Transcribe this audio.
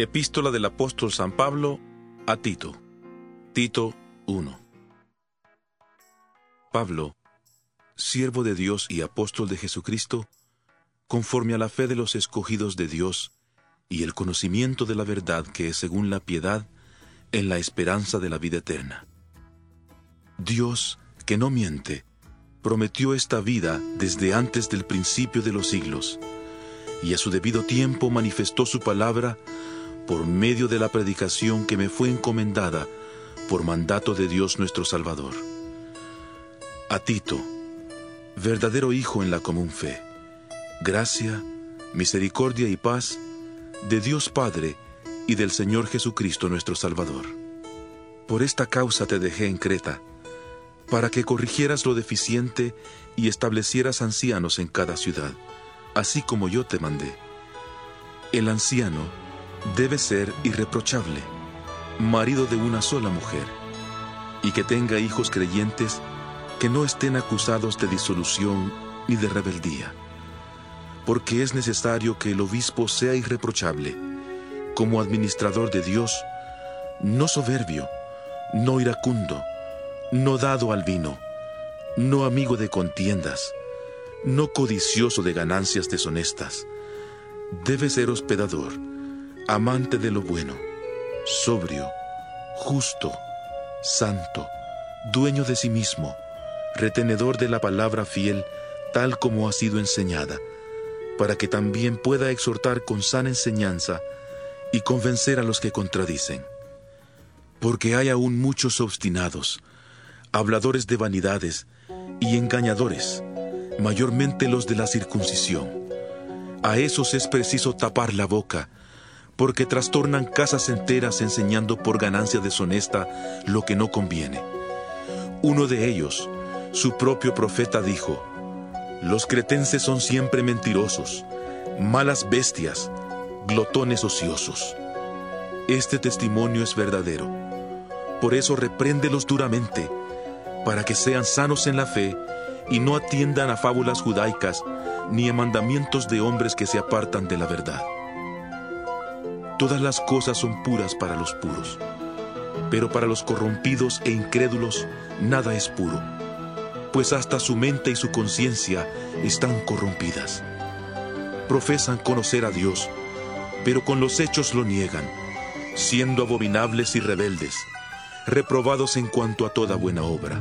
Epístola del apóstol San Pablo a Tito. Tito 1. Pablo, siervo de Dios y apóstol de Jesucristo, conforme a la fe de los escogidos de Dios y el conocimiento de la verdad que es según la piedad, en la esperanza de la vida eterna. Dios, que no miente, prometió esta vida desde antes del principio de los siglos, y a su debido tiempo manifestó su palabra por medio de la predicación que me fue encomendada por mandato de Dios nuestro Salvador. A Tito, verdadero hijo en la común fe, gracia, misericordia y paz de Dios Padre y del Señor Jesucristo nuestro Salvador. Por esta causa te dejé en Creta, para que corrigieras lo deficiente y establecieras ancianos en cada ciudad, así como yo te mandé. El anciano, debe ser irreprochable, marido de una sola mujer, y que tenga hijos creyentes que no estén acusados de disolución ni de rebeldía, porque es necesario que el obispo sea irreprochable, como administrador de Dios, no soberbio, no iracundo, no dado al vino, no amigo de contiendas, no codicioso de ganancias deshonestas. Debe ser hospedador, amante de lo bueno, sobrio, justo, santo, dueño de sí mismo, retenedor de la palabra fiel tal como ha sido enseñada, para que también pueda exhortar con sana enseñanza y convencer a los que contradicen. Porque hay aún muchos obstinados, habladores de vanidades y engañadores, mayormente los de la circuncisión. A esos es preciso tapar la boca, porque trastornan casas enteras enseñando por ganancia deshonesta lo que no conviene. Uno de ellos, su propio profeta, dijo, Los cretenses son siempre mentirosos, malas bestias, glotones ociosos. Este testimonio es verdadero. Por eso repréndelos duramente, para que sean sanos en la fe y no atiendan a fábulas judaicas ni a mandamientos de hombres que se apartan de la verdad. Todas las cosas son puras para los puros, pero para los corrompidos e incrédulos nada es puro, pues hasta su mente y su conciencia están corrompidas. Profesan conocer a Dios, pero con los hechos lo niegan, siendo abominables y rebeldes, reprobados en cuanto a toda buena obra.